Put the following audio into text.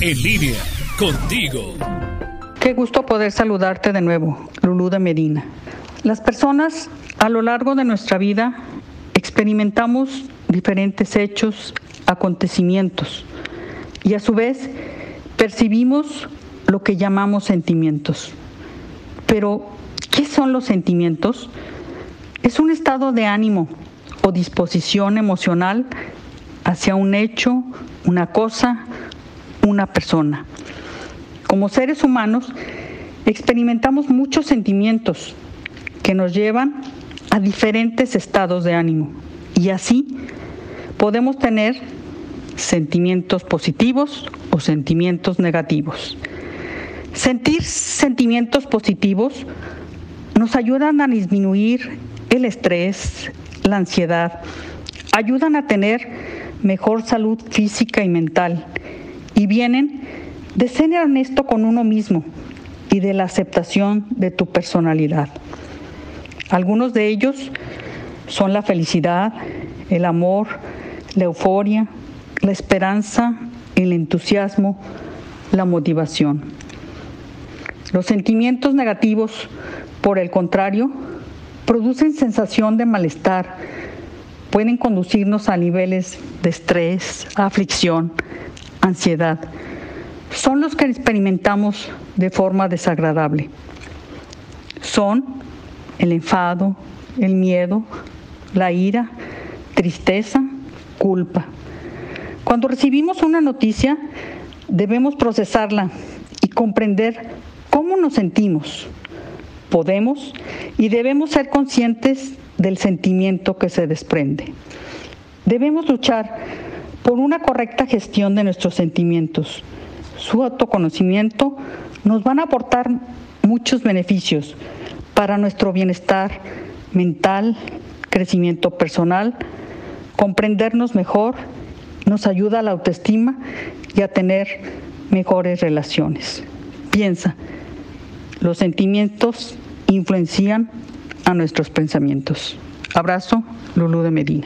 En línea, contigo. Qué gusto poder saludarte de nuevo, Lulú de Medina. Las personas a lo largo de nuestra vida experimentamos diferentes hechos, acontecimientos y a su vez percibimos lo que llamamos sentimientos. Pero, ¿qué son los sentimientos? Es un estado de ánimo o disposición emocional hacia un hecho, una cosa, una persona. Como seres humanos experimentamos muchos sentimientos que nos llevan a diferentes estados de ánimo y así podemos tener sentimientos positivos o sentimientos negativos. Sentir sentimientos positivos nos ayudan a disminuir el estrés, la ansiedad, ayudan a tener mejor salud física y mental y vienen de ser honesto con uno mismo y de la aceptación de tu personalidad. Algunos de ellos son la felicidad, el amor, la euforia, la esperanza, el entusiasmo, la motivación. Los sentimientos negativos, por el contrario, producen sensación de malestar, pueden conducirnos a niveles de estrés, aflicción, ansiedad. Son los que experimentamos de forma desagradable. Son el enfado, el miedo, la ira, tristeza, culpa. Cuando recibimos una noticia, debemos procesarla y comprender cómo nos sentimos. Podemos y debemos ser conscientes del sentimiento que se desprende. Debemos luchar por una correcta gestión de nuestros sentimientos. Su autoconocimiento nos van a aportar muchos beneficios para nuestro bienestar mental, crecimiento personal, comprendernos mejor, nos ayuda a la autoestima y a tener mejores relaciones. Piensa, los sentimientos influencian a nuestros pensamientos. Abrazo, Lulú de Medina.